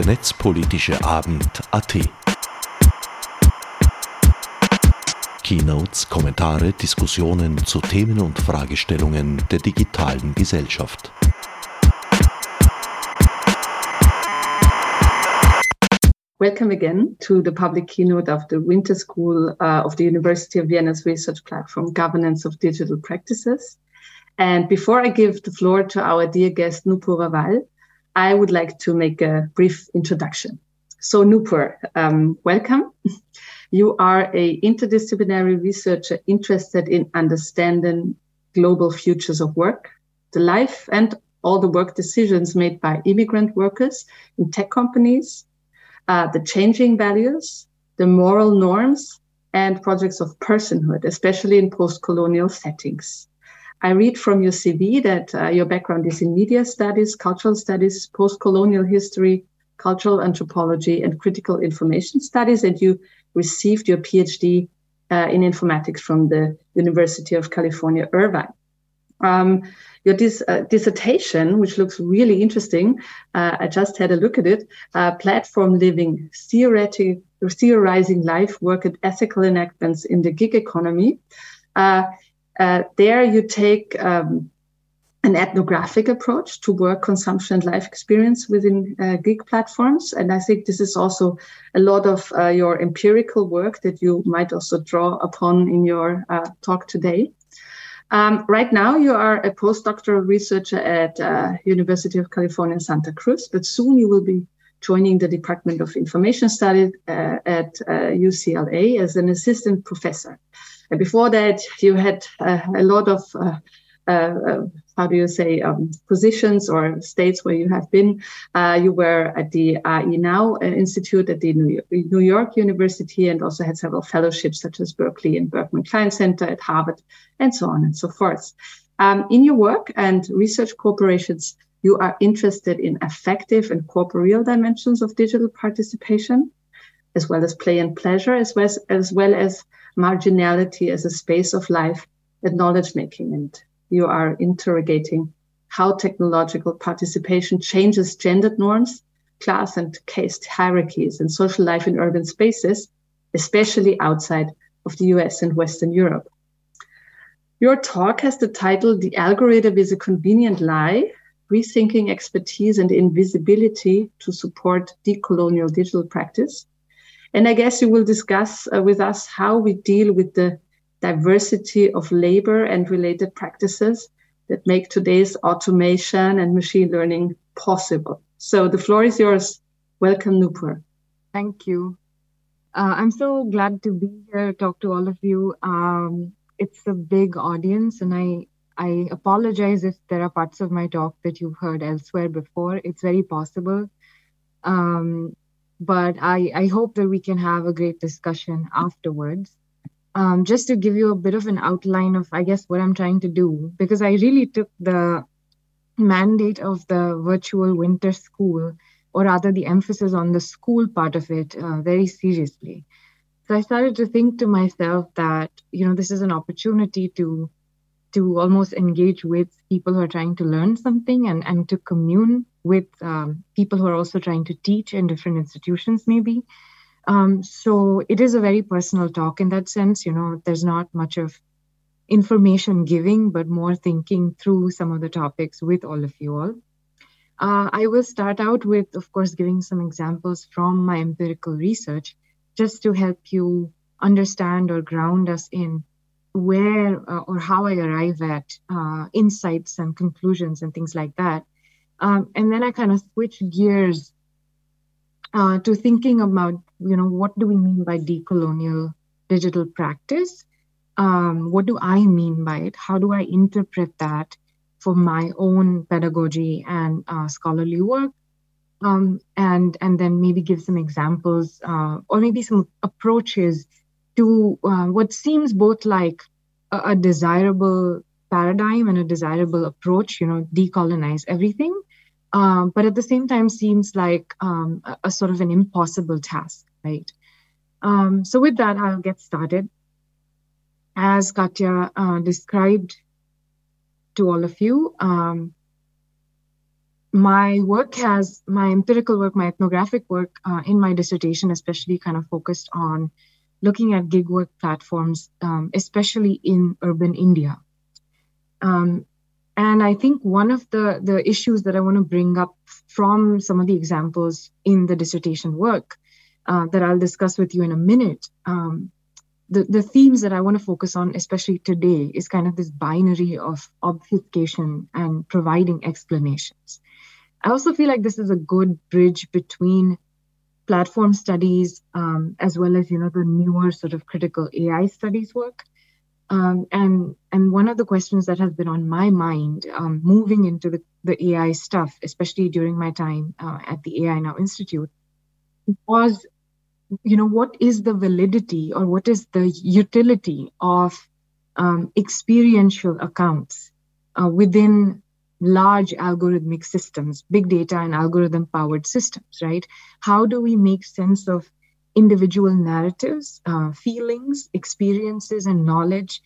der netzpolitische Abend AT. Keynotes, Kommentare, Diskussionen zu Themen und Fragestellungen der digitalen Gesellschaft. Welcome again to the public keynote of the Winter School uh, of the University of Vienna's research platform, Governance of Digital Practices. And before I give the floor to our dear guest, Nupur Raval, I would like to make a brief introduction. So Noopur, um, welcome. You are a interdisciplinary researcher interested in understanding global futures of work, the life and all the work decisions made by immigrant workers in tech companies, uh, the changing values, the moral norms, and projects of personhood, especially in post colonial settings. I read from your CV that uh, your background is in media studies, cultural studies, post colonial history, cultural anthropology, and critical information studies, and you received your PhD uh, in informatics from the University of California, Irvine. Um, your dis- uh, dissertation, which looks really interesting, uh, I just had a look at it. Uh, platform living, theoretic, theorizing life, work, and ethical enactments in the gig economy. Uh, there, you take um, an ethnographic approach to work consumption and life experience within uh, gig platforms. And I think this is also a lot of uh, your empirical work that you might also draw upon in your uh, talk today. Um, right now, you are a postdoctoral researcher at uh, University of California, Santa Cruz, but soon you will be joining the Department of Information Studies uh, at UCLA uh, as an assistant professor. And before that, you had a lot of uh, uh, how do you say um, positions or states where you have been. Uh, you were at the AI Now Institute at the New York, New York, University and also had several fellowships such as Berkeley and Berkman Klein Center at Harvard and so on and so forth. Um, in your work and research corporations, you are interested in affective and corporeal dimensions of digital participation, as well as play and pleasure, as well as, as well as marginality as a space of life and knowledge making. And you are interrogating how technological participation changes gendered norms, class and caste hierarchies, and social life in urban spaces, especially outside of the US and Western Europe. Your talk has the title The Algorithm is a Convenient Lie Rethinking Expertise and Invisibility to Support Decolonial Digital Practice. And I guess you will discuss uh, with us how we deal with the diversity of labor and related practices that make today's automation and machine learning possible. So the floor is yours. Welcome, Noopur. Thank you. Uh, I'm so glad to be here, talk to all of you. Um, it's a big audience, and I I apologize if there are parts of my talk that you've heard elsewhere before. It's very possible. Um, but I, I hope that we can have a great discussion afterwards um, just to give you a bit of an outline of, I guess, what I'm trying to do, because I really took the mandate of the virtual winter school, or rather the emphasis on the school part of it, uh, very seriously. So I started to think to myself that, you know, this is an opportunity to to almost engage with people who are trying to learn something and, and to commune with um, people who are also trying to teach in different institutions, maybe. Um, so it is a very personal talk in that sense. You know, there's not much of information giving, but more thinking through some of the topics with all of you all. Uh, I will start out with, of course, giving some examples from my empirical research just to help you understand or ground us in where uh, or how I arrive at uh, insights and conclusions and things like that. Um, and then I kind of switch gears uh, to thinking about you know what do we mean by decolonial digital practice? Um, what do i mean by it? How do i interpret that for my own pedagogy and uh, scholarly work? Um, and and then maybe give some examples uh, or maybe some approaches to uh, what seems both like a, a desirable paradigm and a desirable approach you know decolonize everything um, but at the same time seems like um, a, a, sort of an impossible task, right? Um, so with that, I'll get started. As Katya uh, described to all of you, um, my work has my empirical work, my ethnographic work uh, in my dissertation, especially kind of focused on looking at gig work platforms, um, especially in urban India. Um, and I think one of the, the issues that I want to bring up from some of the examples in the dissertation work uh, that I'll discuss with you in a minute, um, the, the themes that I want to focus on, especially today, is kind of this binary of obfuscation and providing explanations. I also feel like this is a good bridge between platform studies um, as well as you know the newer sort of critical AI studies work. Um, and and one of the questions that has been on my mind um, moving into the, the AI stuff, especially during my time uh, at the AI Now Institute, was you know what is the validity or what is the utility of um, experiential accounts uh, within large algorithmic systems, big data and algorithm powered systems, right? How do we make sense of individual narratives, uh, feelings, experiences, and knowledge?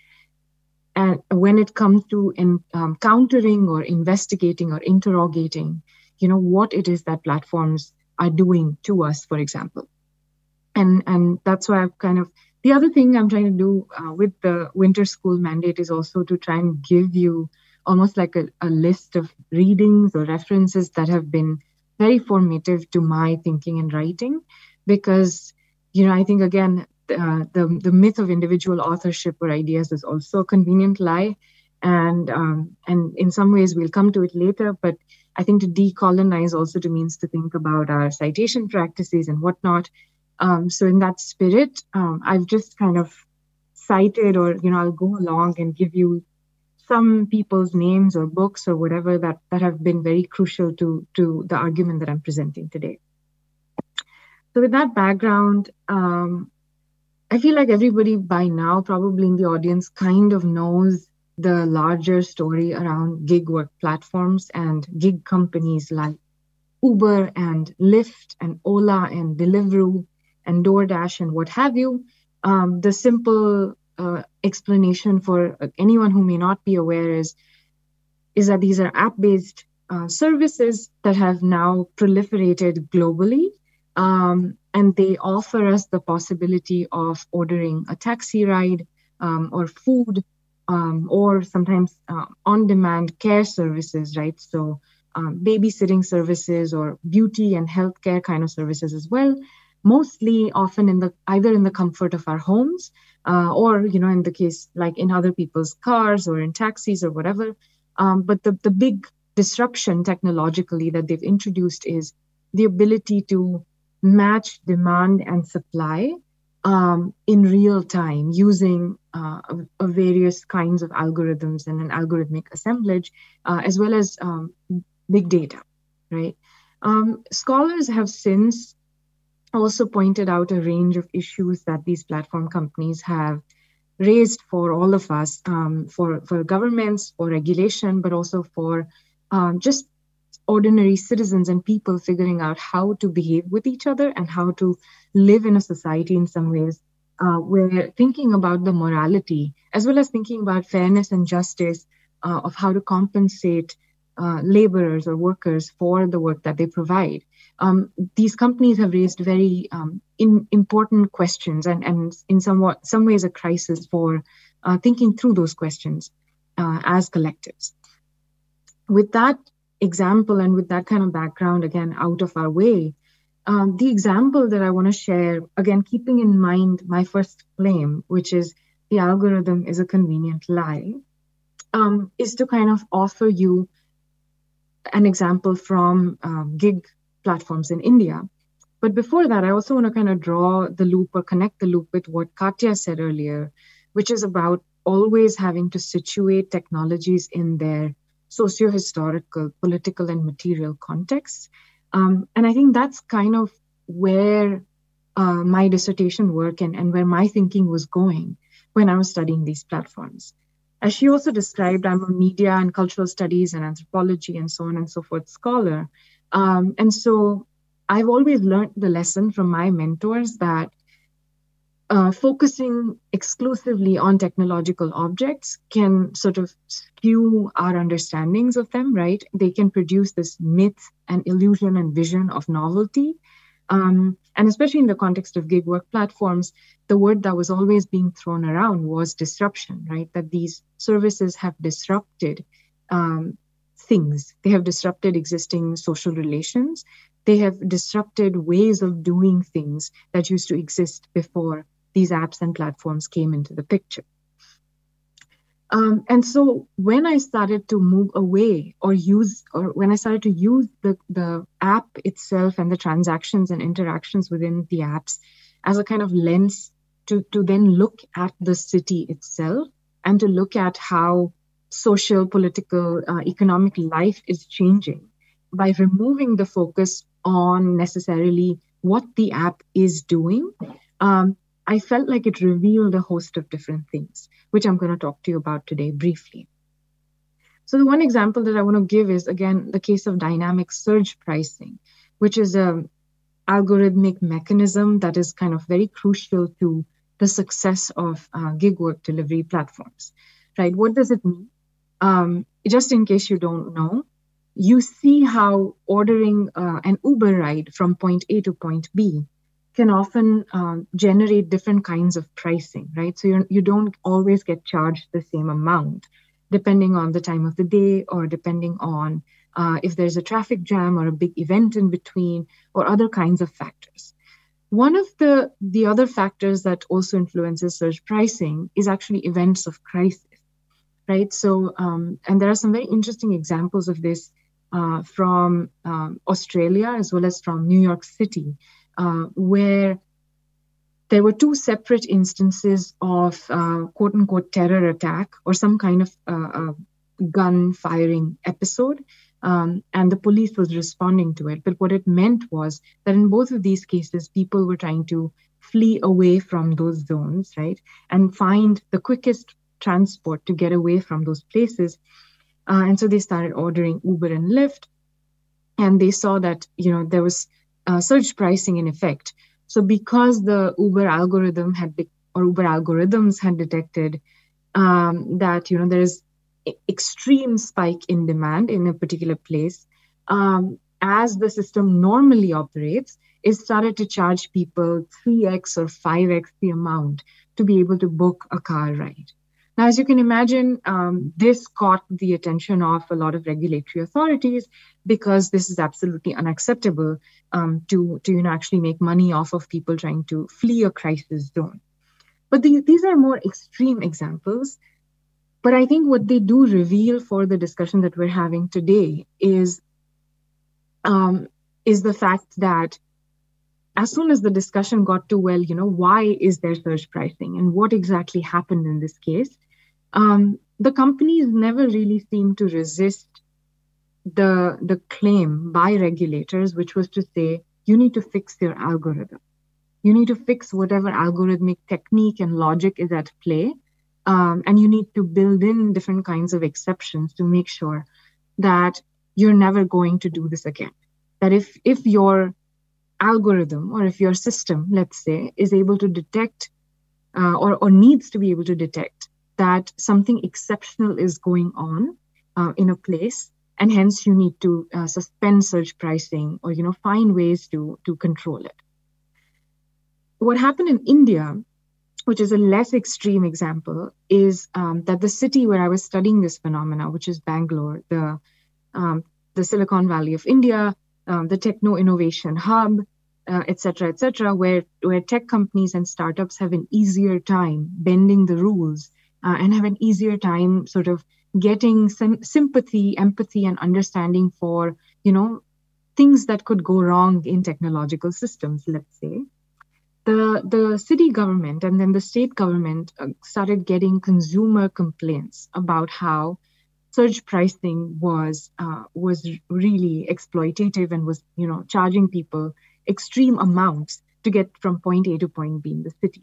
And when it comes to in, um, countering or investigating or interrogating, you know, what it is that platforms are doing to us, for example. And, and that's why I've kind of the other thing I'm trying to do uh, with the winter school mandate is also to try and give you almost like a, a list of readings or references that have been very formative to my thinking and writing. Because you know i think again uh, the the myth of individual authorship or ideas is also a convenient lie. And um, and in some ways we'll come to it later but i think to decolonize also to means to think about our citation practices and whatnot. Um, so in that spirit um, i've just kind of cited or you know i'll go along and give you some people's names or books or whatever that, that have been very crucial to, to the argument that I'm presenting today. So, with that background, um, I feel like everybody by now, probably in the audience, kind of knows the larger story around gig work platforms and gig companies like Uber and Lyft and Ola and Deliveroo and DoorDash and what have you. Um, the simple uh, explanation for anyone who may not be aware is is that these are app-based uh, services that have now proliferated globally, um, and they offer us the possibility of ordering a taxi ride um, or food, um, or sometimes uh, on-demand care services, right? So um, babysitting services or beauty and healthcare kind of services as well mostly often in the either in the comfort of our homes uh, or you know in the case like in other people's cars or in taxis or whatever. Um, but the, the big disruption technologically that they've introduced is the ability to match demand and supply um, in real time using uh, a, a various kinds of algorithms and an algorithmic assemblage uh, as well as um, big data right? Um, scholars have since also pointed out a range of issues that these platform companies have raised for all of us, um, for, for governments, for regulation, but also for um, just ordinary citizens and people figuring out how to behave with each other and how to live in a society in some ways uh, where thinking about the morality as well as thinking about fairness and justice uh, of how to compensate uh, laborers or workers for the work that they provide um, these companies have raised very um, in, important questions and, and in somewhat some ways a crisis for uh, thinking through those questions uh, as collectives. With that example and with that kind of background, again, out of our way, um, the example that I want to share, again, keeping in mind my first claim, which is the algorithm is a convenient lie, um, is to kind of offer you an example from um, gig platforms in India. But before that, I also want to kind of draw the loop or connect the loop with what Katya said earlier, which is about always having to situate technologies in their socio-historical, political, and material contexts. Um, and I think that's kind of where uh, my dissertation work and, and where my thinking was going when I was studying these platforms. As she also described, I'm a media and cultural studies and anthropology and so on and so forth scholar. Um, and so I've always learned the lesson from my mentors that uh, focusing exclusively on technological objects can sort of skew our understandings of them, right? They can produce this myth and illusion and vision of novelty. Um, and especially in the context of gig work platforms, the word that was always being thrown around was disruption, right? That these services have disrupted um, things, they have disrupted existing social relations, they have disrupted ways of doing things that used to exist before these apps and platforms came into the picture. Um, and so when I started to move away or use, or when I started to use the, the app itself and the transactions and interactions within the apps as a kind of lens to, to then look at the city itself and to look at how social, political, uh, economic life is changing by removing the focus on necessarily what the app is doing, um, I felt like it revealed a host of different things, which I'm going to talk to you about today briefly. So, the one example that I want to give is again the case of dynamic surge pricing, which is a algorithmic mechanism that is kind of very crucial to the success of uh, gig work delivery platforms. Right? What does it mean? Um, just in case you don't know, you see how ordering uh, an Uber ride from point A to point B can often um, generate different kinds of pricing, right? So you're, you don't always get charged the same amount, depending on the time of the day or depending on uh, if there's a traffic jam or a big event in between or other kinds of factors. One of the, the other factors that also influences surge pricing is actually events of crisis, right? So, um, and there are some very interesting examples of this uh, from um, Australia as well as from New York City, uh, where there were two separate instances of uh, quote unquote terror attack or some kind of uh, gun firing episode. Um, and the police was responding to it. But what it meant was that in both of these cases, people were trying to flee away from those zones, right? And find the quickest transport to get away from those places. Uh, and so they started ordering Uber and Lyft. And they saw that, you know, there was uh, surge pricing in effect. So because the Uber algorithm had or Uber algorithms had detected um, that you know there is extreme spike in demand in a particular place, um, as the system normally operates, it started to charge people 3x or 5x the amount to be able to book a car ride. Now, as you can imagine, um, this caught the attention of a lot of regulatory authorities because this is absolutely unacceptable um, to, to you know, actually make money off of people trying to flee a crisis zone. But the, these are more extreme examples. But I think what they do reveal for the discussion that we're having today is, um, is the fact that as soon as the discussion got to, well, you know, why is there surge pricing and what exactly happened in this case, um, the companies never really seem to resist the the claim by regulators, which was to say, you need to fix your algorithm. You need to fix whatever algorithmic technique and logic is at play. Um, and you need to build in different kinds of exceptions to make sure that you're never going to do this again. That if if your algorithm or if your system, let's say, is able to detect uh, or, or needs to be able to detect that something exceptional is going on uh, in a place and hence you need to uh, suspend surge pricing or you know find ways to to control it. What happened in india which is a less extreme example is um, that the city where i was studying this phenomena which is bangalore the um, the silicon valley of india um, the techno innovation hub etc uh, etc et where where tech companies and startups have an easier time bending the rules uh, and have an easier time sort of getting some sympathy, empathy, and understanding for, you know, things that could go wrong in technological systems, let's say. The, the city government and then the state government uh, started getting consumer complaints about how surge pricing was uh, was really exploitative and was you know charging people extreme amounts to get from point A to point B in the city.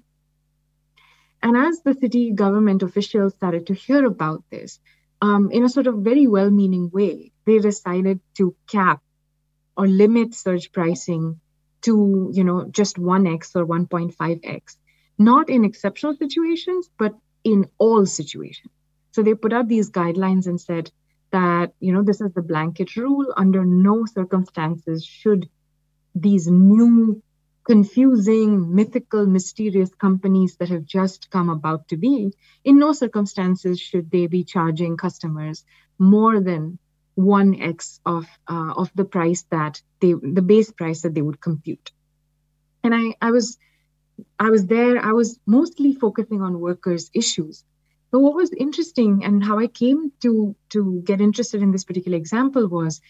And as the city government officials started to hear about this, um, in a sort of very well meaning way, they decided to cap or limit surge pricing to, you know, just 1x or 1.5x, not in exceptional situations, but in all situations. So they put out these guidelines and said that, you know, this is the blanket rule. Under no circumstances should these new, confusing, mythical, mysterious companies that have just come about to be, in no circumstances should they be charging customers more than 1x of, uh, of the price that they, the base price that they would compute. And I, I was I was there, I was mostly focusing on workers' issues. But what was interesting and how I came to, to get interested in this particular example was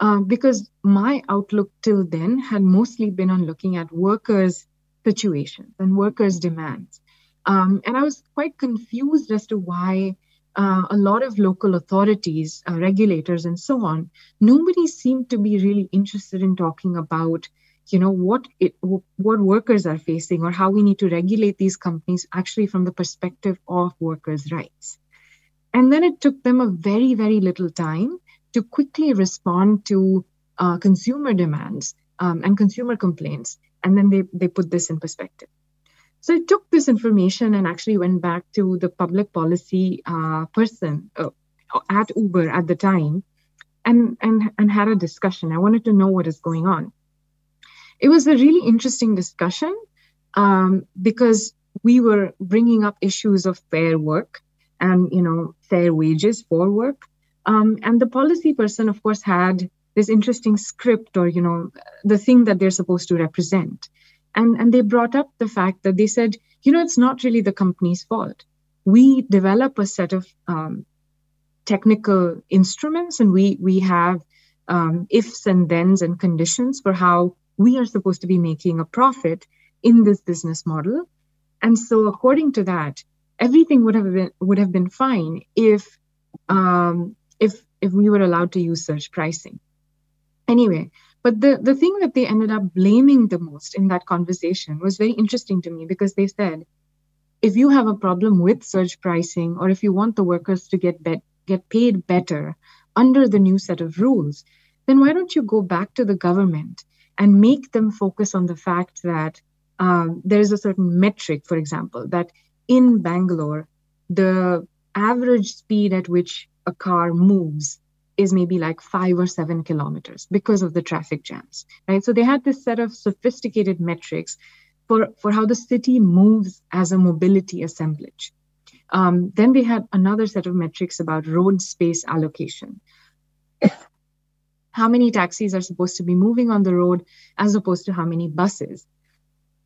uh, because my outlook till then had mostly been on looking at workers' situations and workers' demands. Um, and I was quite confused as to why uh, a lot of local authorities, uh, regulators, and so on, nobody seemed to be really interested in talking about you know what it what workers are facing or how we need to regulate these companies actually from the perspective of workers rights and then it took them a very very little time to quickly respond to uh, consumer demands um, and consumer complaints and then they they put this in perspective. So I took this information and actually went back to the public policy uh, person uh, at Uber at the time and, and, and had a discussion. I wanted to know what is going on. It was a really interesting discussion um, because we were bringing up issues of fair work and you know fair wages for work um, and the policy person of course had this interesting script or you know the thing that they're supposed to represent and and they brought up the fact that they said you know it's not really the company's fault we develop a set of um, technical instruments and we we have um, ifs and thens and conditions for how we are supposed to be making a profit in this business model. And so, according to that, everything would have been would have been fine if um, if if we were allowed to use surge pricing. Anyway, but the the thing that they ended up blaming the most in that conversation was very interesting to me because they said, if you have a problem with surge pricing, or if you want the workers to get bet- get paid better under the new set of rules, then why don't you go back to the government and make them focus on the fact that um, there is a certain metric, for example, that in Bangalore, the average speed at which a car moves is maybe like five or seven kilometers because of the traffic jams, right? So they had this set of sophisticated metrics for, for how the city moves as a mobility assemblage. Um, then they had another set of metrics about road space allocation how many taxis are supposed to be moving on the road as opposed to how many buses.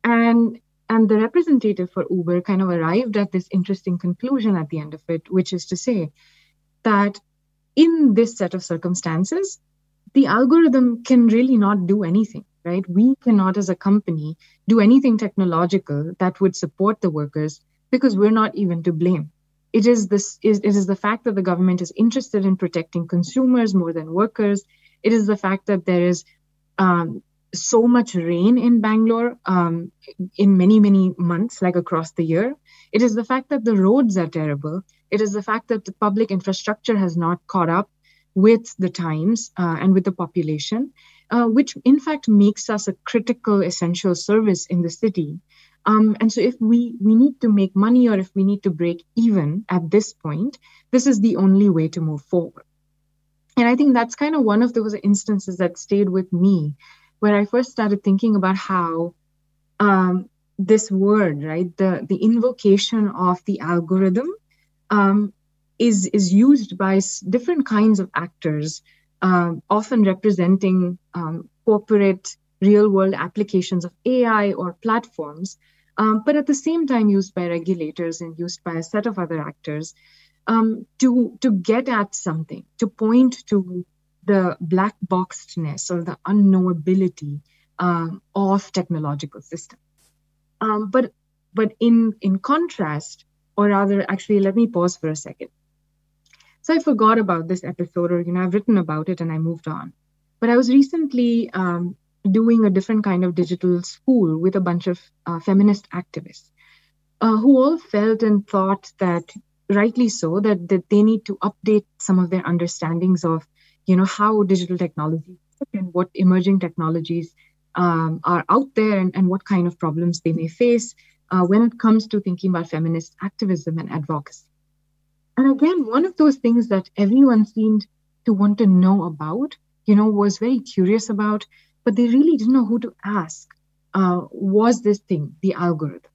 And and the representative for Uber kind of arrived at this interesting conclusion at the end of it, which is to say that in this set of circumstances, the algorithm can really not do anything, right? We cannot, as a company, do anything technological that would support the workers because we're not even to blame. It is this is it is the fact that the government is interested in protecting consumers more than workers it is the fact that there is um, so much rain in Bangalore um, in many, many months, like across the year. It is the fact that the roads are terrible. It is the fact that the public infrastructure has not caught up with the times uh, and with the population, uh, which in fact makes us a critical, essential service in the city. Um, and so, if we we need to make money or if we need to break even at this point, this is the only way to move forward and i think that's kind of one of those instances that stayed with me where i first started thinking about how um, this word right the the invocation of the algorithm um, is is used by different kinds of actors um, often representing um, corporate real world applications of ai or platforms um, but at the same time used by regulators and used by a set of other actors to to get at something, to point to the black boxedness or the unknowability um, of technological systems. Um, but but in in contrast, or rather, actually, let me pause for a second. So I forgot about this episode, or you know, I've written about it and I moved on. But I was recently um, doing a different kind of digital school with a bunch of uh, feminist activists uh, who all felt and thought that rightly so that, that they need to update some of their understandings of you know how digital technology and what emerging technologies um, are out there and, and what kind of problems they may face uh, when it comes to thinking about feminist activism and advocacy. And again, one of those things that everyone seemed to want to know about, you know, was very curious about, but they really didn't know who to ask, uh, was this thing, the algorithm.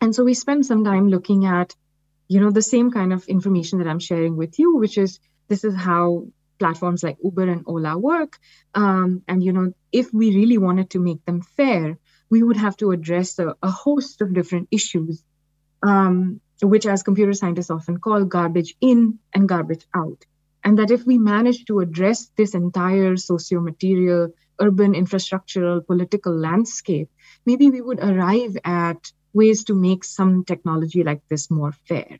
And so we spent some time looking at, you know, the same kind of information that I'm sharing with you, which is this is how platforms like Uber and Ola work. Um, and, you know, if we really wanted to make them fair, we would have to address a, a host of different issues, um, which, as computer scientists often call garbage in and garbage out. And that if we manage to address this entire socio-material, urban, infrastructural, political landscape, maybe we would arrive at ways to make some technology like this more fair.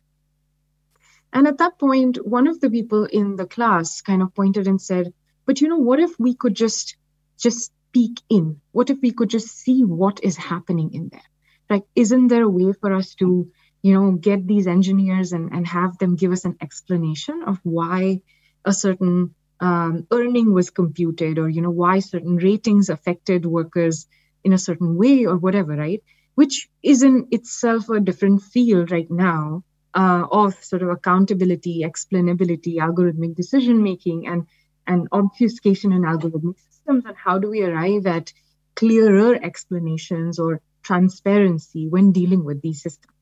And at that point, one of the people in the class kind of pointed and said, but you know, what if we could just just peek in? What if we could just see what is happening in there? Like, isn't there a way for us to, you know, get these engineers and, and have them give us an explanation of why a certain um, earning was computed or, you know, why certain ratings affected workers in a certain way or whatever, right? Which is in itself a different field right now uh, of sort of accountability, explainability, algorithmic decision making, and and obfuscation in algorithmic systems, and how do we arrive at clearer explanations or transparency when dealing with these systems.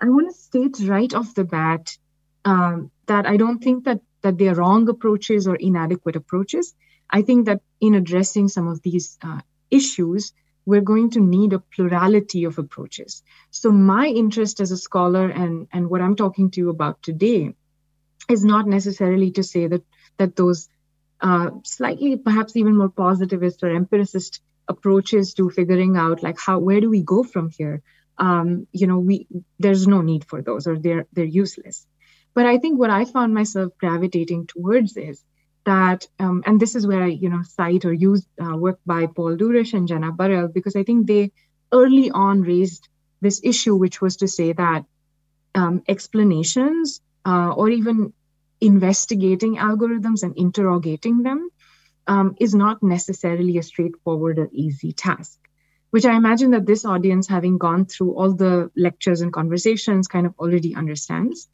I want to state right off the bat um, that I don't think that that they're wrong approaches or inadequate approaches. I think that in addressing some of these uh, issues, we're going to need a plurality of approaches. So my interest as a scholar and, and what I'm talking to you about today is not necessarily to say that that those uh, slightly perhaps even more positivist or empiricist approaches to figuring out like how where do we go from here um, you know we there's no need for those or they're they're useless but i think what i found myself gravitating towards is that, um, and this is where I, you know, cite or use uh, work by Paul Dourish and Jenna Burrell, because I think they early on raised this issue, which was to say that um, explanations uh, or even investigating algorithms and interrogating them um, is not necessarily a straightforward or easy task, which I imagine that this audience, having gone through all the lectures and conversations, kind of already understands.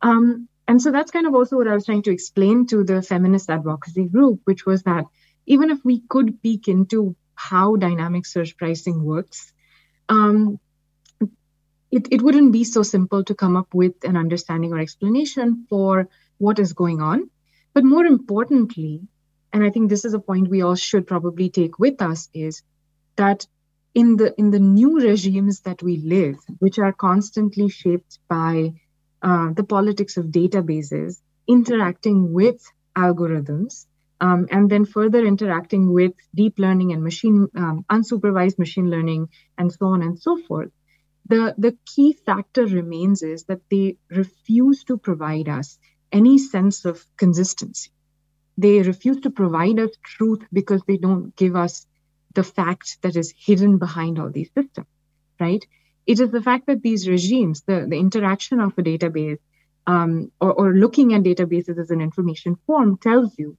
Um, and so that's kind of also what I was trying to explain to the feminist advocacy group, which was that even if we could peek into how dynamic surge pricing works, um, it, it wouldn't be so simple to come up with an understanding or explanation for what is going on. But more importantly, and I think this is a point we all should probably take with us, is that in the in the new regimes that we live, which are constantly shaped by uh, the politics of databases, interacting with algorithms, um, and then further interacting with deep learning and machine um, unsupervised machine learning, and so on and so forth. The, the key factor remains is that they refuse to provide us any sense of consistency. They refuse to provide us truth because they don't give us the fact that is hidden behind all these systems, right? It is the fact that these regimes, the, the interaction of a database um, or, or looking at databases as an information form tells you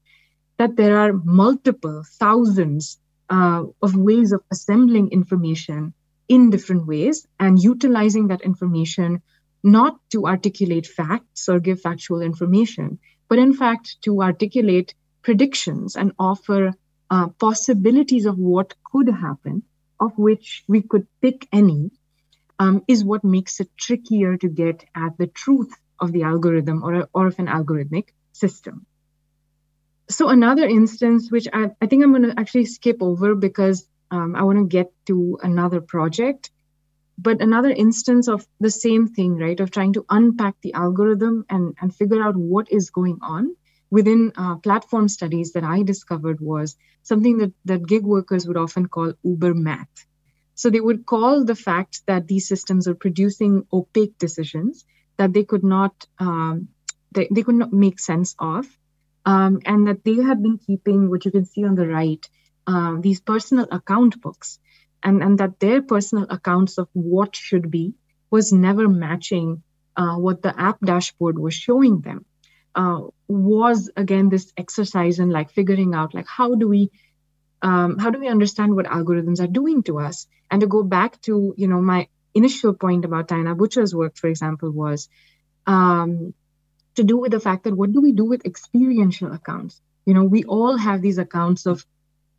that there are multiple thousands uh, of ways of assembling information in different ways and utilizing that information not to articulate facts or give factual information, but in fact to articulate predictions and offer uh, possibilities of what could happen, of which we could pick any um, is what makes it trickier to get at the truth of the algorithm or, or of an algorithmic system. So another instance, which I, I think I'm going to actually skip over because um, I want to get to another project, but another instance of the same thing, right, of trying to unpack the algorithm and, and figure out what is going on within uh, platform studies that I discovered was something that, that gig workers would often call Uber math. So they would call the fact that these systems are producing opaque decisions that they could not um, they, they could not make sense of, um, and that they had been keeping what you can see on the right uh, these personal account books, and and that their personal accounts of what should be was never matching uh, what the app dashboard was showing them. Uh, was again this exercise in like figuring out like how do we um, how do we understand what algorithms are doing to us and to go back to you know my initial point about Taina Bucher's work, for example, was um, to do with the fact that what do we do with experiential accounts? You know, we all have these accounts of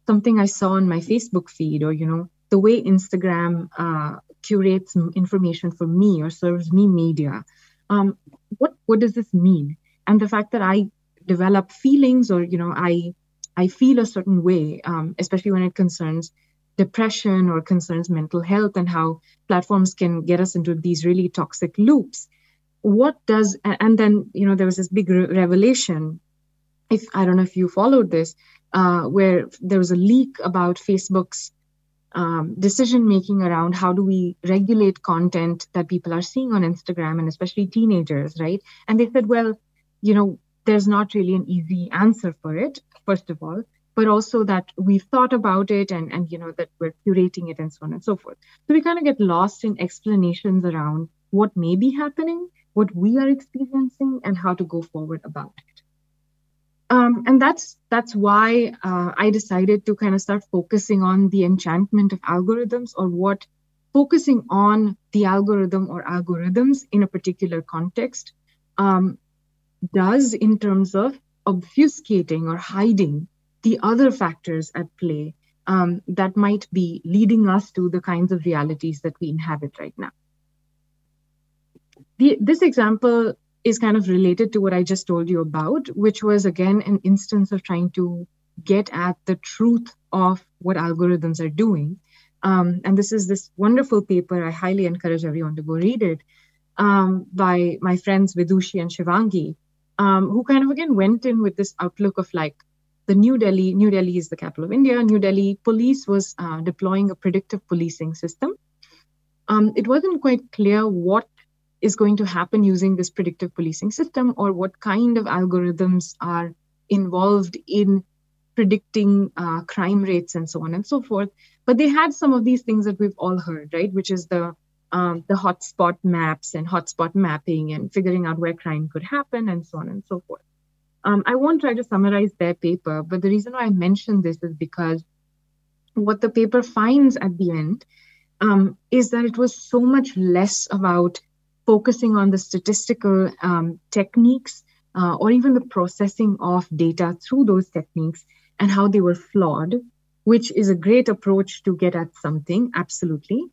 something I saw on my Facebook feed, or you know, the way Instagram uh, curates information for me or serves me media. Um, what what does this mean? And the fact that I develop feelings, or you know, I I feel a certain way, um, especially when it concerns depression or concerns mental health and how platforms can get us into these really toxic loops. What does and then you know there was this big revelation if i don't know if you followed this uh, where there was a leak about facebook's um, decision making around how do we regulate content that people are seeing on instagram and especially teenagers right? And they said well you know there's not really an easy answer for it first of all but also that we've thought about it and and you know that we're curating it and so on and so forth. So we kind of get lost in explanations around what may be happening what we are experiencing and how to go forward about it. Um, and that's that's why uh, i decided to kind of start focusing on the enchantment of algorithms or what focusing on the algorithm or algorithms in a particular context um, does in terms of obfuscating or hiding the other factors at play um, that might be leading us to the kinds of realities that we inhabit right now. The, this example is kind of related to what I just told you about, which was again an instance of trying to get at the truth of what algorithms are doing. Um, and this is this wonderful paper. I highly encourage everyone to go read it um, by my friends Vidushi and Shivangi, um, who kind of again went in with this outlook of like, the New Delhi, New Delhi is the capital of India. New Delhi police was uh, deploying a predictive policing system. Um, it wasn't quite clear what is going to happen using this predictive policing system or what kind of algorithms are involved in predicting uh, crime rates and so on and so forth. But they had some of these things that we've all heard, right? Which is the um, the hotspot maps and hotspot mapping and figuring out where crime could happen and so on and so forth. Um, I won't try to summarize their paper, but the reason why I mention this is because what the paper finds at the end um, is that it was so much less about focusing on the statistical um, techniques uh, or even the processing of data through those techniques and how they were flawed, which is a great approach to get at something, absolutely.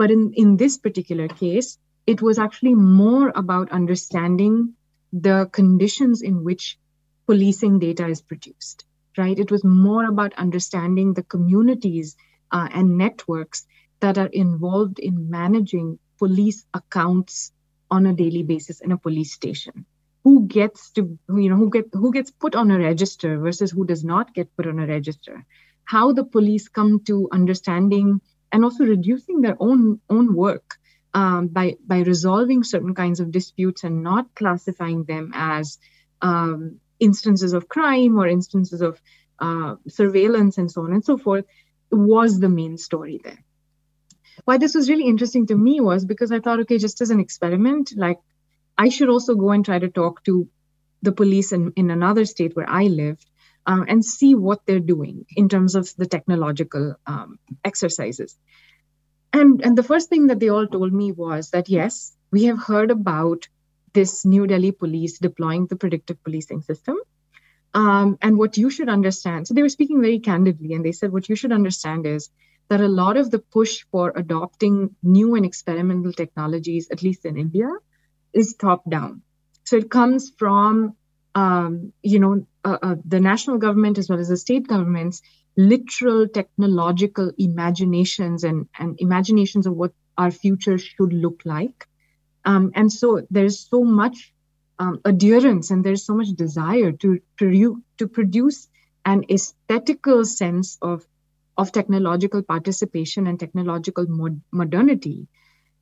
But in, in this particular case, it was actually more about understanding the conditions in which policing data is produced, right? It was more about understanding the communities uh, and networks that are involved in managing police accounts on a daily basis in a police station who gets to you know who get who gets put on a register versus who does not get put on a register how the police come to understanding and also reducing their own own work um, by by resolving certain kinds of disputes and not classifying them as um, instances of crime or instances of uh, surveillance and so on and so forth was the main story there. Why this was really interesting to me was because I thought, okay, just as an experiment, like I should also go and try to talk to the police in, in another state where I lived um, and see what they're doing in terms of the technological um, exercises. And, and the first thing that they all told me was that, yes, we have heard about this New Delhi police deploying the predictive policing system. Um, and what you should understand, so they were speaking very candidly, and they said, what you should understand is that a lot of the push for adopting new and experimental technologies, at least in India, is top down. So it comes from, um, you know, uh, uh, the national government as well as the state governments, literal technological imaginations and, and imaginations of what our future should look like. Um, and so there's so much um, adherence and there's so much desire to, to, to produce an aesthetical sense of, of technological participation and technological mod- modernity,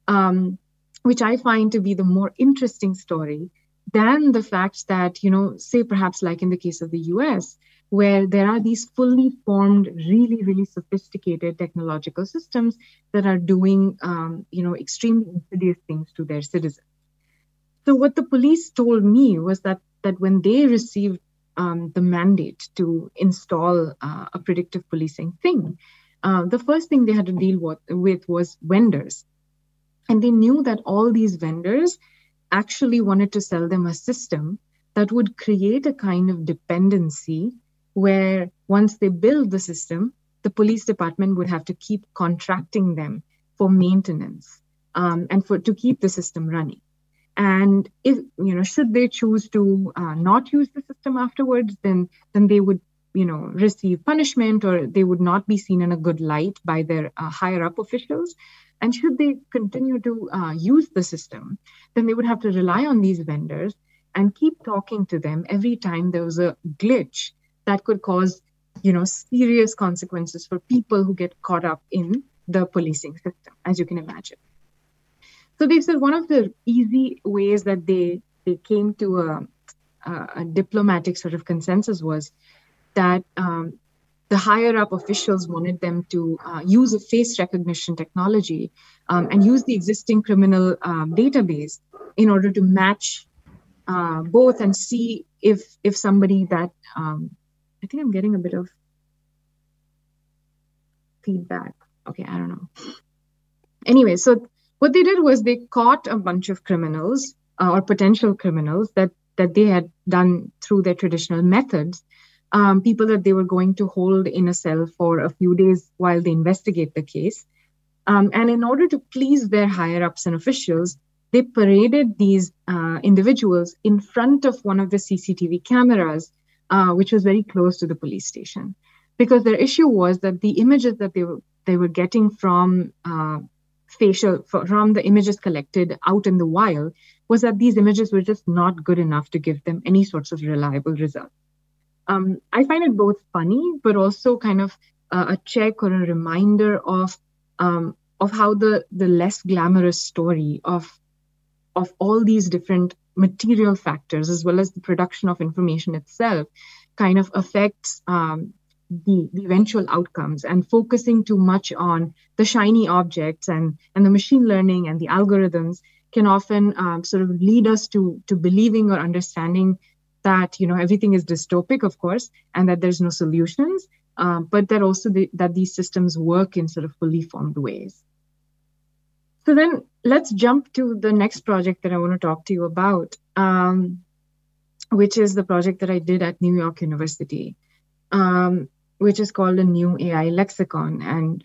um, which I find to be the more interesting story than the fact that, you know, say perhaps like in the case of the US, where there are these fully formed, really, really sophisticated technological systems that are doing, um, you know, extremely insidious things to their citizens. So what the police told me was that that when they received um, the mandate to install uh, a predictive policing thing, uh, the first thing they had to deal with, with was vendors. And they knew that all these vendors actually wanted to sell them a system that would create a kind of dependency where once they build the system, the police department would have to keep contracting them for maintenance um, and for to keep the system running. And if you know, should they choose to uh, not use the system afterwards, then then they would you know receive punishment or they would not be seen in a good light by their uh, higher up officials. And should they continue to uh, use the system, then they would have to rely on these vendors and keep talking to them every time there was a glitch that could cause you know serious consequences for people who get caught up in the policing system as you can imagine. So they said one of the easy ways that they they came to a, a, diplomatic sort of consensus was that um, the higher up officials wanted them to uh, use a face recognition technology um, and use the existing criminal um, database in order to match uh, both and see if if somebody that um, I think I'm getting a bit of feedback. Okay, I don't know. Anyway, so what they did was they caught a bunch of criminals uh, or potential criminals that that they had done through their traditional methods um, people that they were going to hold in a cell for a few days while they investigate the case. Um, and in order to please their higher ups and officials, they paraded these uh, individuals in front of one of the CCTV cameras, uh, which was very close to the police station. Because their issue was that the images that they were they were getting from uh, facial from the images collected out in the wild was that these images were just not good enough to give them any sorts of reliable results um, I find it both funny, but also kind of uh, a check or a reminder of um, of how the the less glamorous story of of all these different material factors, as well as the production of information itself, kind of affects um, the, the eventual outcomes. And focusing too much on the shiny objects and and the machine learning and the algorithms can often um, sort of lead us to to believing or understanding that you know everything is dystopic of course and that there's no solutions um, but that also the, that these systems work in sort of fully formed ways. So then let's jump to the next project that i want to talk to you about um, which is the project that i did at new york university um, which is called a new ai lexicon. And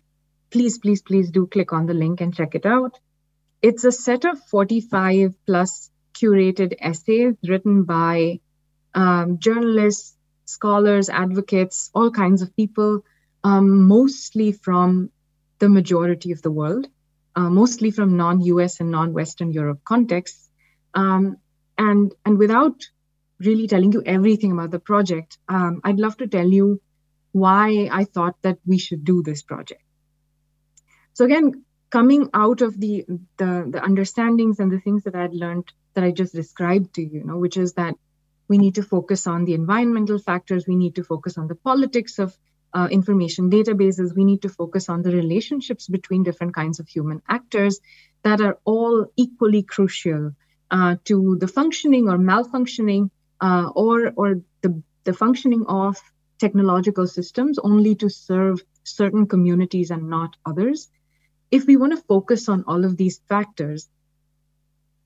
please please please do click on the link and check it out. It's a set of 45 plus curated essays written by um, journalists, scholars, advocates, all kinds of people, um, mostly from the majority of the world, uh, mostly from non-US and non-Western Europe contexts. Um, and, and without really telling you everything about the project, um, I'd love to tell you why I thought that we should do this project. So again, coming out of the, the, the understandings and the things that I'd learned that I just described to you, you know, which is that we need to focus on the environmental factors. We need to focus on the politics of uh, information databases. We need to focus on the relationships between different kinds of human actors that are all equally crucial uh, to the functioning or malfunctioning uh, or, or the, the functioning of technological systems only to serve certain communities and not others. If we want to focus on all of these factors,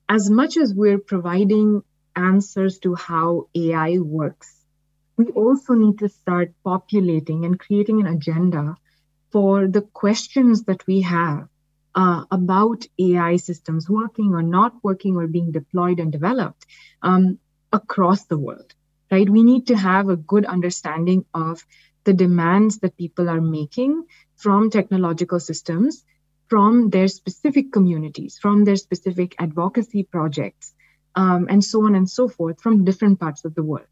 as much as we're providing answers to how AI works. We also need to start populating and creating an agenda for the questions that we have uh, about AI systems working or not working or being deployed and developed um, across the world, right? We need to have a good understanding of the demands that people are making from technological systems, from their specific communities, from their specific advocacy projects, um, and so on and so forth from different parts of the world.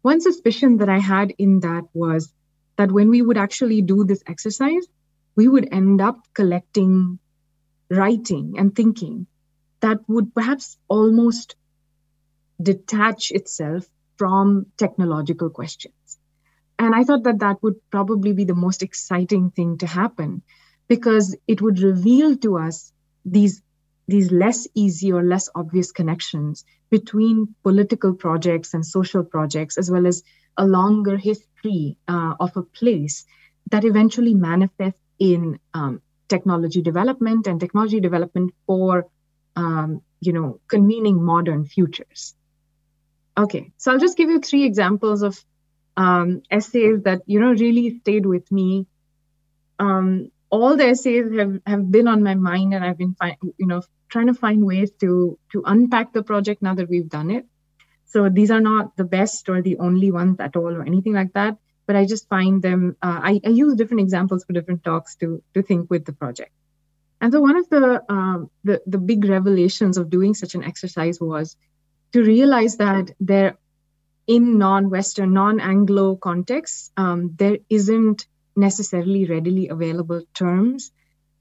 One suspicion that I had in that was that when we would actually do this exercise, we would end up collecting writing and thinking that would perhaps almost detach itself from technological questions. And I thought that that would probably be the most exciting thing to happen because it would reveal to us these these less easy or less obvious connections between political projects and social projects, as well as a longer history uh, of a place that eventually manifests in um, technology development and technology development for um, you know convening modern futures. Okay so i'll just give you three examples of um, essays that you know really stayed with me. Um, all the essays have, have been on my mind and i've been fi- you know trying to find ways to to unpack the project now that we've done it. So these are not the best or the only ones at all or anything like that but i just find them uh, I, I use different examples for different talks to to think with the project. And so one of the, um, the, the big revelations of doing such an exercise was to realize that there, in non-Western, non-Anglo contexts, um, there isn't necessarily readily available terms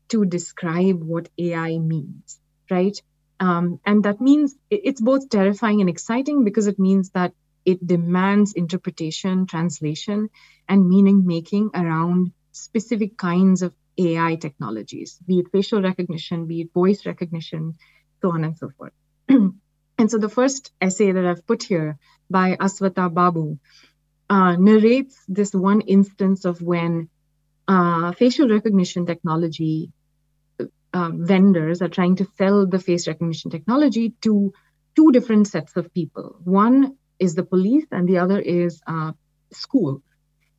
to describe what AI means, right? Um, and that means it's both terrifying and exciting because it means that it demands interpretation, translation, and meaning making around specific kinds of AI technologies, be it facial recognition, be it voice recognition, so on and so forth. and so the first essay that I've put here by Aswatha Babu uh, narrates this one instance of when uh, facial recognition technology uh, vendors are trying to sell the face recognition technology to two different sets of people. One is the police, and the other is uh, school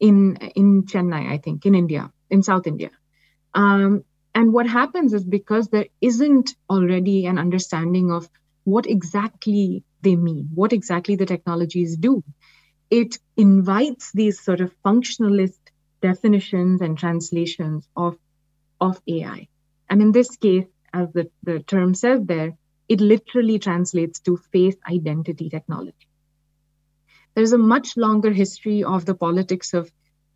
in in Chennai, I think, in India, in South India. Um, and what happens is because there isn't already an understanding of what exactly they mean, what exactly the technologies do, it invites these sort of functionalist definitions and translations of, of AI. And in this case, as the, the term says there, it literally translates to face identity technology. There's a much longer history of the politics of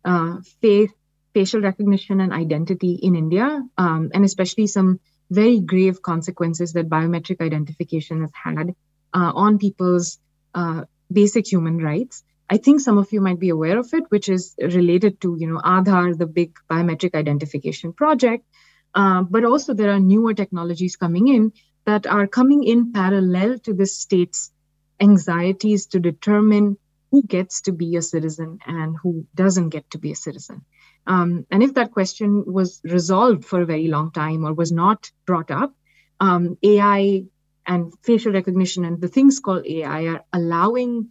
uh, facial recognition and identity in India, um, and especially some very grave consequences that biometric identification has had uh, on people's uh, basic human rights. I think some of you might be aware of it, which is related to, you know, Aadhaar, the big biometric identification project. Uh, but also there are newer technologies coming in that are coming in parallel to the state's anxieties to determine who gets to be a citizen and who doesn't get to be a citizen. Um, and if that question was resolved for a very long time or was not brought up, um, AI and facial recognition and the things called AI are allowing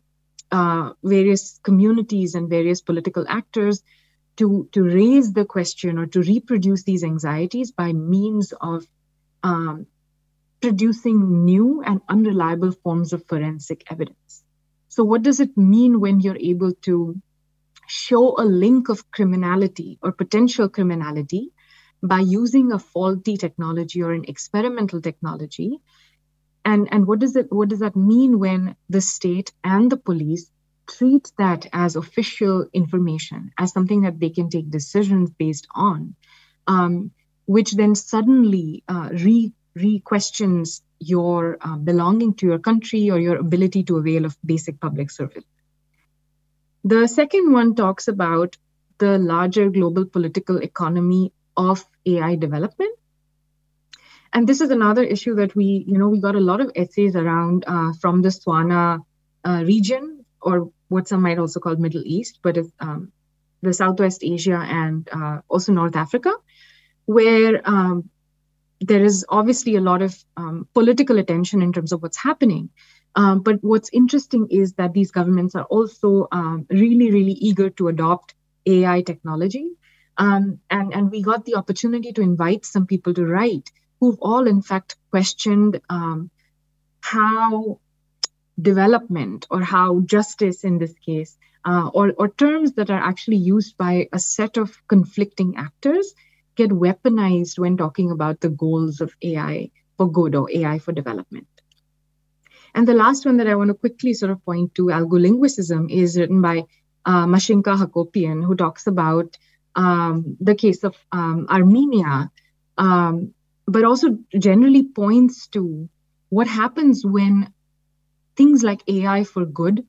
uh, various communities and various political actors to, to raise the question or to reproduce these anxieties by means of um, producing new and unreliable forms of forensic evidence. So, what does it mean when you're able to show a link of criminality or potential criminality by using a faulty technology or an experimental technology and and what does it what does that mean when the state and the police treat that as official information as something that they can take decisions based on um, which then suddenly uh, re re questions your uh, belonging to your country or your ability to avail of basic public service the second one talks about the larger global political economy of AI development. And this is another issue that we, you know, we got a lot of essays around uh, from the Swana uh, region, or what some might also call Middle East, but it's um, the Southwest Asia and uh, also North Africa, where um, there is obviously a lot of um, political attention in terms of what's happening. Um, but what's interesting is that these governments are also um, really, really eager to adopt AI technology. Um, and, and we got the opportunity to invite some people to write who've all, in fact, questioned um, how development or how justice, in this case, uh, or, or terms that are actually used by a set of conflicting actors get weaponized when talking about the goals of AI for good or AI for development. And the last one that I want to quickly sort of point to, algolinguicism, is written by uh, Mashinka Hakopian, who talks about um, the case of um, Armenia, um, but also generally points to what happens when things like AI for good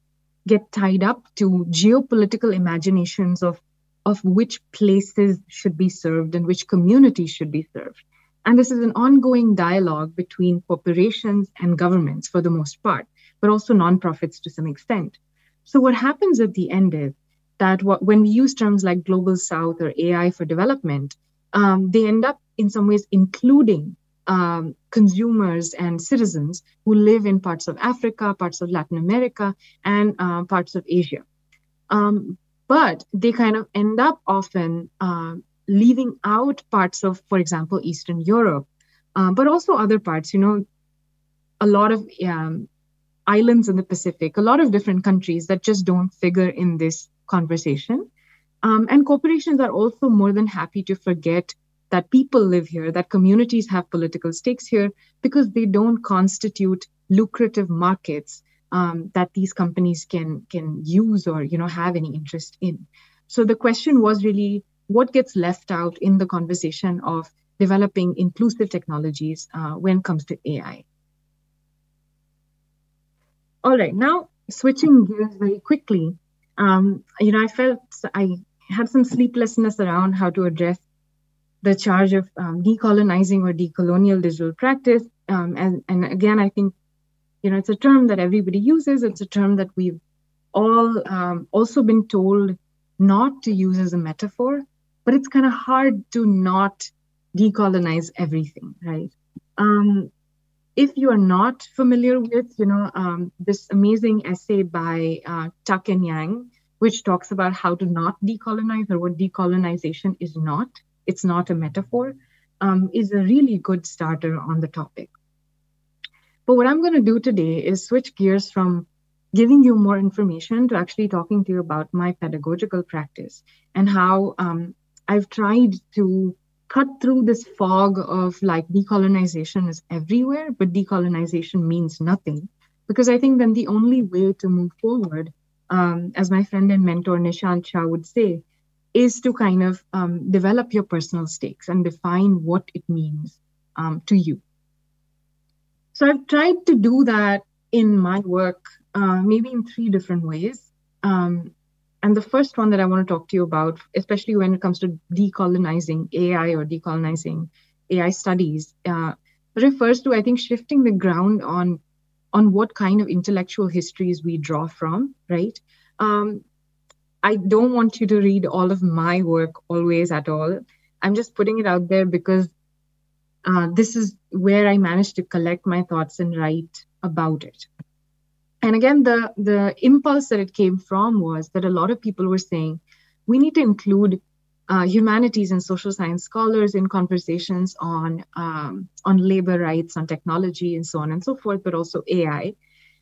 get tied up to geopolitical imaginations of, of which places should be served and which communities should be served. And this is an ongoing dialogue between corporations and governments for the most part, but also nonprofits to some extent. So, what happens at the end is that what, when we use terms like global south or AI for development, um, they end up in some ways including um, consumers and citizens who live in parts of Africa, parts of Latin America, and uh, parts of Asia. Um, but they kind of end up often uh, leaving out parts of, for example, Eastern Europe, uh, but also other parts. You know, a lot of um, islands in the Pacific, a lot of different countries that just don't figure in this conversation. Um, and corporations are also more than happy to forget that people live here, that communities have political stakes here, because they don't constitute lucrative markets um, that these companies can can use or you know have any interest in. So the question was really what gets left out in the conversation of developing inclusive technologies uh, when it comes to AI. All right, now switching gears very quickly, um, you know, I felt I had some sleeplessness around how to address the charge of um, decolonizing or decolonial digital practice. Um, and, and again, I think, you know, it's a term that everybody uses. It's a term that we've all um, also been told not to use as a metaphor, but it's kind of hard to not decolonize everything, right? Um, if you are not familiar with, you know, um, this amazing essay by uh, Tuck and Yang, which talks about how to not decolonize or what decolonization is not, it's not a metaphor, um, is a really good starter on the topic. But what I'm going to do today is switch gears from giving you more information to actually talking to you about my pedagogical practice and how um, I've tried to cut through this fog of like decolonization is everywhere, but decolonization means nothing. Because I think then the only way to move forward, um, as my friend and mentor Nishant Shah would say, is to kind of um, develop your personal stakes and define what it means um, to you. So I've tried to do that in my work, uh, maybe in three different ways. Um, and the first one that I want to talk to you about, especially when it comes to decolonizing AI or decolonizing AI studies, uh, refers to, I think, shifting the ground on on what kind of intellectual histories we draw from, right? Um, I don't want you to read all of my work always at all. I'm just putting it out there because uh, this is where I managed to collect my thoughts and write about it. And again, the, the impulse that it came from was that a lot of people were saying we need to include uh, humanities and social science scholars in conversations on um, on labor rights, on technology, and so on and so forth, but also AI,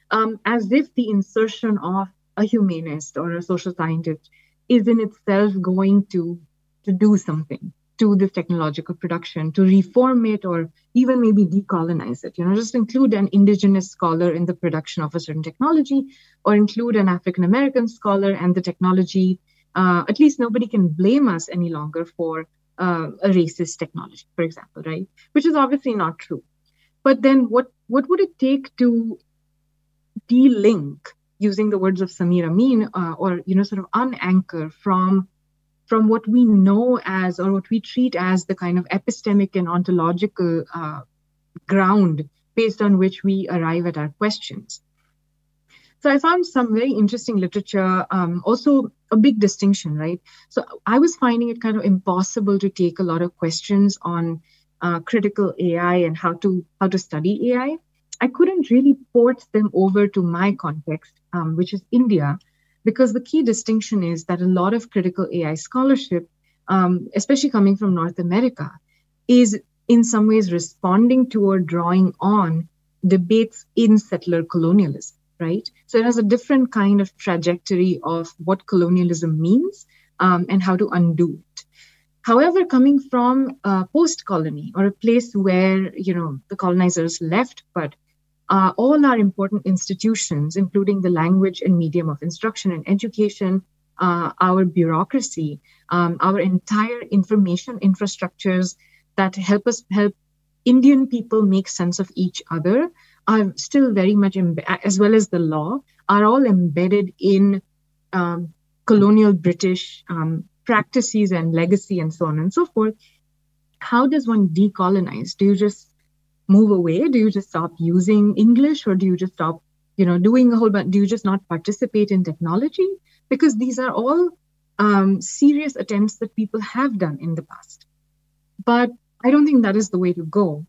um, as if the insertion of a humanist or a social scientist is in itself going to to do something to this technological production to reform it or even maybe decolonize it you know just include an indigenous scholar in the production of a certain technology or include an african american scholar and the technology uh, at least nobody can blame us any longer for uh, a racist technology for example right? Which is obviously not true. But then what what would it take to de-link using the words of Samir Amin, uh, or you know, sort of unanchor from from what we know as or what we treat as the kind of epistemic and ontological uh, ground based on which we arrive at our questions. So I found some very interesting literature, um, also a big distinction, right? So I was finding it kind of impossible to take a lot of questions on uh, critical AI and how to how to study AI. I couldn't really port them over to my context um, which is India, because the key distinction is that a lot of critical AI scholarship, um, especially coming from North America, is in some ways responding to or drawing on debates in settler colonialism, right? So it has a different kind of trajectory of what colonialism means um, and how to undo it. However, coming from a post colony or a place where you know the colonizers left, but uh, all our important institutions, including the language and medium of instruction and education, uh, our bureaucracy, um, our entire information infrastructures that help us help Indian people make sense of each other are still very much, as well as the law, are all embedded in um, colonial British um, practices and legacy and so on and so forth. How does one decolonize? Do you just move away? Do you just stop using English or do you just stop, you know, doing a whole bunch? Do you just not participate in technology? Because these are all um, serious attempts that people have done in the past. But I don't think that is the way to go.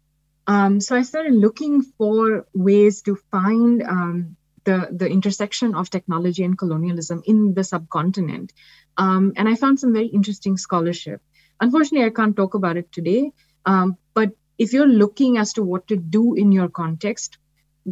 Um, so I started looking for ways to find um, the, the intersection of technology and colonialism in the subcontinent. Um, and I found some very interesting scholarship. Unfortunately, I can't talk about it today. Um, if you're looking as to what to do in your context,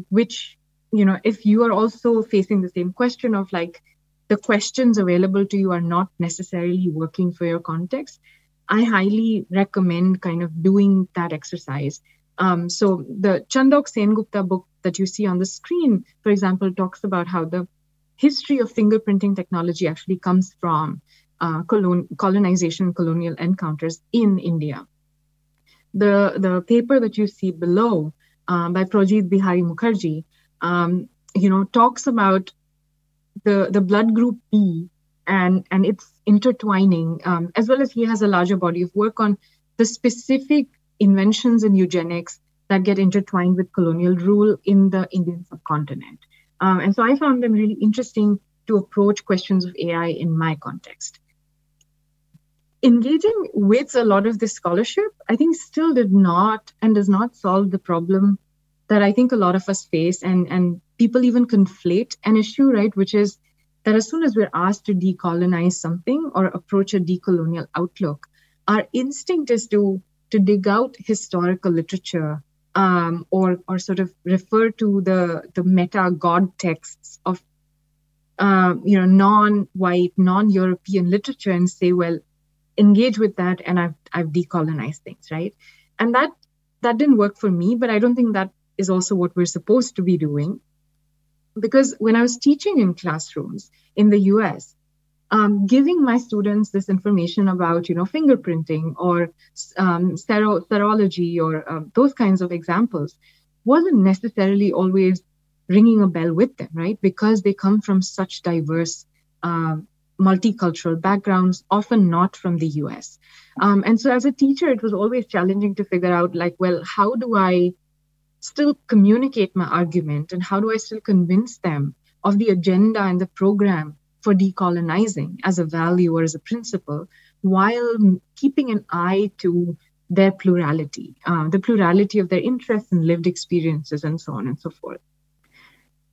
which, you know, if you are also facing the same question of like the questions available to you are not necessarily working for your context, I highly recommend kind of doing that exercise. Um, so the Chandak Sengoopta book that you see on the screen, for example, talks about how the history of fingerprinting technology actually comes from uh, colon- colonization, colonial encounters in India. The, the paper that you see below um, by Projit Bihari Mukharji, um, you know, talks about the, the blood group B and, and its intertwining, um, as well as he has a larger body of work on the specific inventions in eugenics that get intertwined with colonial rule in the Indian subcontinent. Um, and so I found them really interesting to approach questions of AI in my context. Engaging with a lot of this scholarship, I think still did not and does not solve the problem that I think a lot of us face and, and people even conflate an issue, right? Which is that as soon as we're asked to decolonize something or approach a decolonial outlook, our instinct is to to dig out historical literature um, or or sort of refer to the the meta god texts of um, you know non-white, non-European literature and say, well, engage with that, and I've I've decolonized things, right? And that that didn't work for me, but I don't think that is also what we're supposed to be doing, because when I was teaching in classrooms in the U.S um, giving my students this information about, you know, fingerprinting or um, sero- serology or um, those kinds of examples wasn't necessarily always ringing a bell with them, right? Because they come from such diverse um, multicultural backgrounds, often not from the US. Um, and so as a teacher, it was always challenging to figure out, like, well, how do I still communicate my argument and how do I still convince them of the agenda and the program for decolonizing as a value or as a principle while keeping an eye to their plurality, uh, the plurality of their interests and lived experiences, and so on and so forth.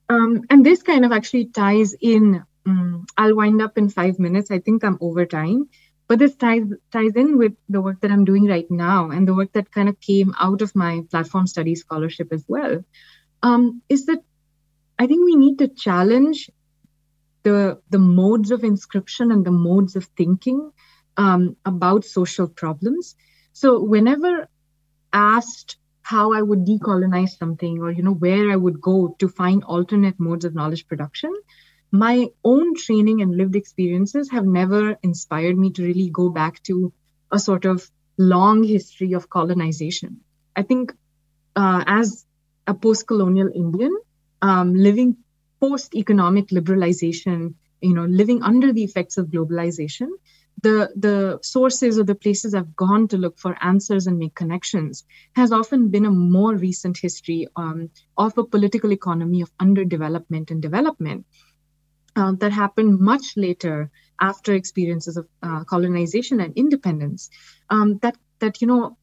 Um, and this kind of actually ties in. Um, I'll wind up in five minutes. I think I'm over time, but this ties ties in with the work that I'm doing right now and the work that kind of came out of my platform study scholarship as well. Um, is that I think we need to challenge the, the modes of inscription and the modes of thinking um, about social problems. So whenever asked how I would decolonize something or you know where I would go to find alternate modes of knowledge production, my own training and lived experiences have never inspired me to really go back to a sort of long history of colonization. I think uh, as a post-colonial Indian, um, living post economic liberalization, you know, living under the effects of globalization, the the sources or the places I've gone to look for answers and make connections has often been a more recent history um, of a political economy of underdevelopment and development uh, that happened much later after experiences of uh, colonization and independence. Um, that that you know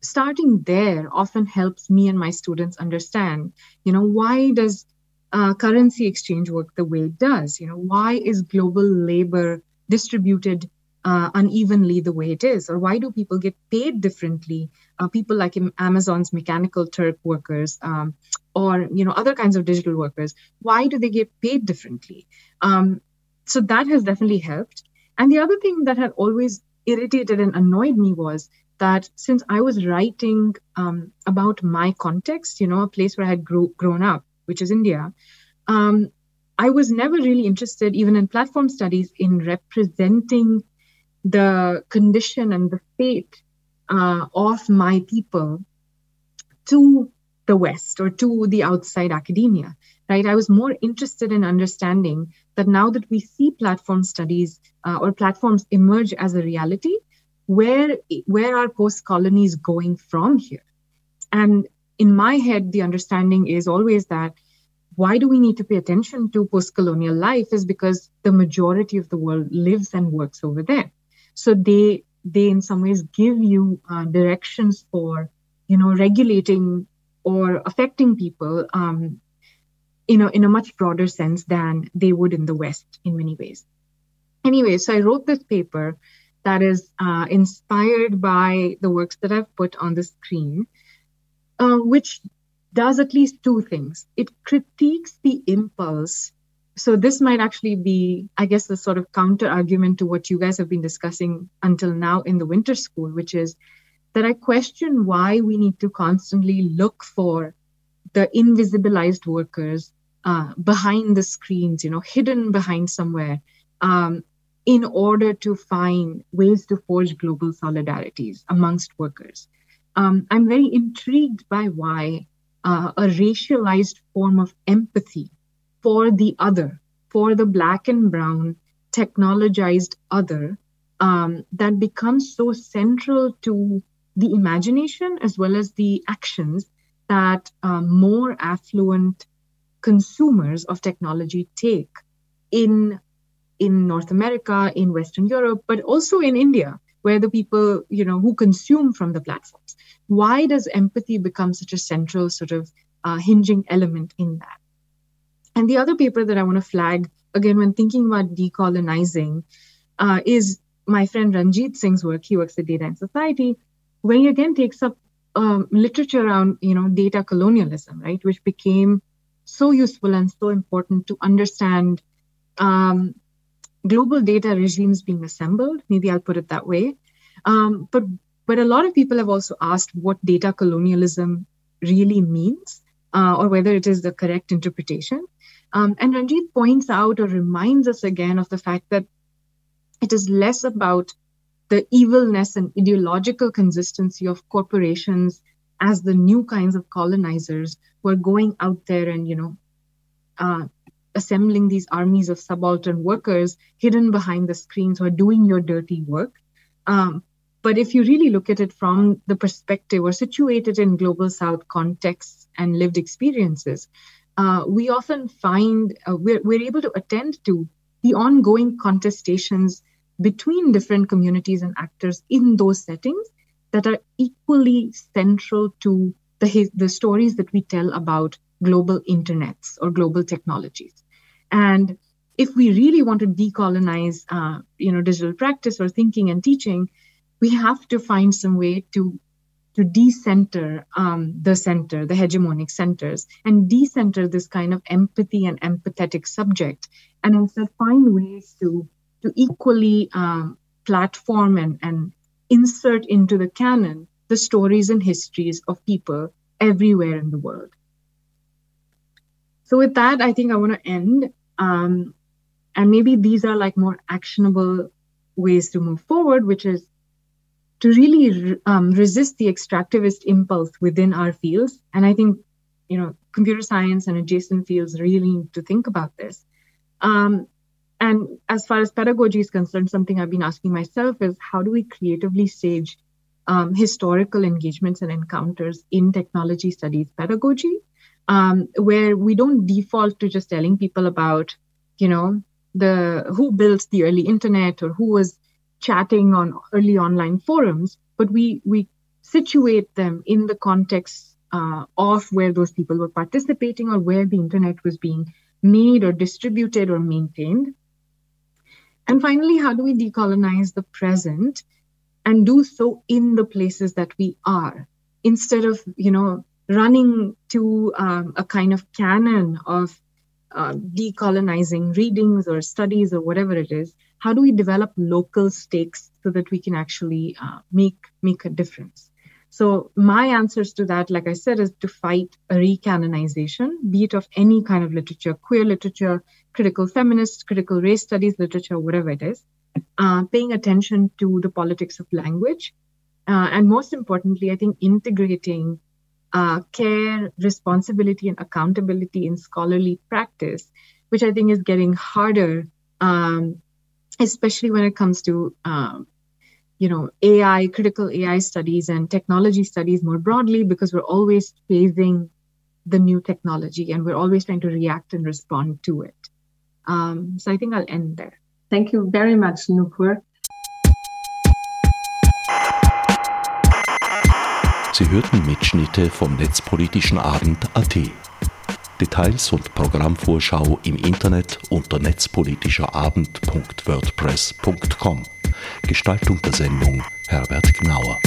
starting there often helps me and my students understand you know why does uh, currency exchange work the way it does? You know, why is global labor distributed uh, unevenly the way it is, or why do people get paid differently? Uh, people like Amazon's mechanical Turk workers, um, or you know other kinds of digital workers, why do they get paid differently? Um, so that has definitely helped. And the other thing that had always irritated and annoyed me was that since I was writing um, about my context, you know, a place where I had grew, grown up, which is India, um, I was never really interested, even in platform studies, in representing the condition and the fate uh, of my people to the West or to the outside academia. Right? I was more interested in understanding that now that we see platform studies uh, or platforms emerge as a reality, where where are post colonies going from here? And in my head, the understanding is always that why do we need to pay attention to post colonial life is because the majority of the world lives and works over there. So they they in some ways give you uh, directions for you know regulating or affecting people um, you know in a much broader sense than they would in the west in many ways. Anyway so i wrote this paper that is uh, inspired by the works that i've put on the screen uh, which does at least two things. It critiques the impulse. So this might actually be i guess the sort of counter argument to what you guys have been discussing until now in the winter school which is that i question why we need to constantly look for the invisibilized workers uh, behind the screens you know hidden behind somewhere um, in order to find ways to forge global solidarities amongst workers. Um, i'm very intrigued by why uh, a racialized form of empathy for the other, for the black and brown technologized other um, that becomes so central to the imagination as well as the actions that um, more affluent consumers of technology take in in North America, in Western Europe, but also in India, where the people you know who consume from the platforms. Why does empathy become such a central sort of uh, hinging element in that? And the other paper that I want to flag, again, when thinking about decolonizing, uh, is my friend Ranjit Singh's work. He works at Data and Society, he again takes up um, literature around, you know, data colonialism, right, which became so useful and so important to understand um, global data regimes being assembled. Maybe I'll put it that way. Um, but but a lot of people have also asked what data colonialism really means, uh, or whether it is the correct interpretation. Um, and Ranjit points out or reminds us again of the fact that it is less about the evilness and ideological consistency of corporations as the new kinds of colonizers who are going out there and, you know, uh, assembling these armies of subaltern workers hidden behind the screens who are doing your dirty work. Um, but if you really look at it from the perspective or situated in global south contexts and lived experiences, uh, we often find uh, we're, we're able to attend to the ongoing contestations between different communities and actors in those settings that are equally central to the, the stories that we tell about global internets or global technologies. And if we really want to decolonize, uh, you know, digital practice or thinking and teaching, we have to find some way to to decenter um, the center, the hegemonic centers, and decenter this kind of empathy and empathetic subject, and instead find ways to to equally um, platform and, and insert into the canon the stories and histories of people everywhere in the world. So, with that, I think I want to end. Um, and maybe these are like more actionable ways to move forward, which is to really um, resist the extractivist impulse within our fields. And I think, you know, computer science and adjacent fields really need to think about this. Um, and as far as pedagogy is concerned, something I've been asking myself is how do we creatively stage um, historical engagements and encounters in technology studies pedagogy, um, where we don't default to just telling people about, you know, the who built the early internet or who was chatting on early online forums, but we we situate them in the context uh, of where those people were participating or where the internet was being made or distributed or maintained. And finally, how do we decolonize the present and do so in the places that we are? Instead of, you know, running to um, a kind of canon of uh, decolonizing readings or studies or whatever it is how do we develop local stakes so that we can actually uh, make make a difference? So my answers to that like i said is to fight a recanonization be it of any kind of literature queer literature critical feminist critical race studies literature whatever it is uh, paying attention to the politics of language uh, and most importantly i think integrating uh, care responsibility and accountability in scholarly practice which i think is getting harder um, especially when it comes to um, you know ai critical ai studies and technology studies more broadly because we're always facing the new technology and we're always trying to react and respond to it Um, so I think I'll end there. Thank you very much, Nupur. Sie hörten Mitschnitte vom Netzpolitischen Abend AT. Details und Programmvorschau im Internet unter netzpolitischerabend.wordpress.com. Gestaltung der Sendung Herbert Gnauer.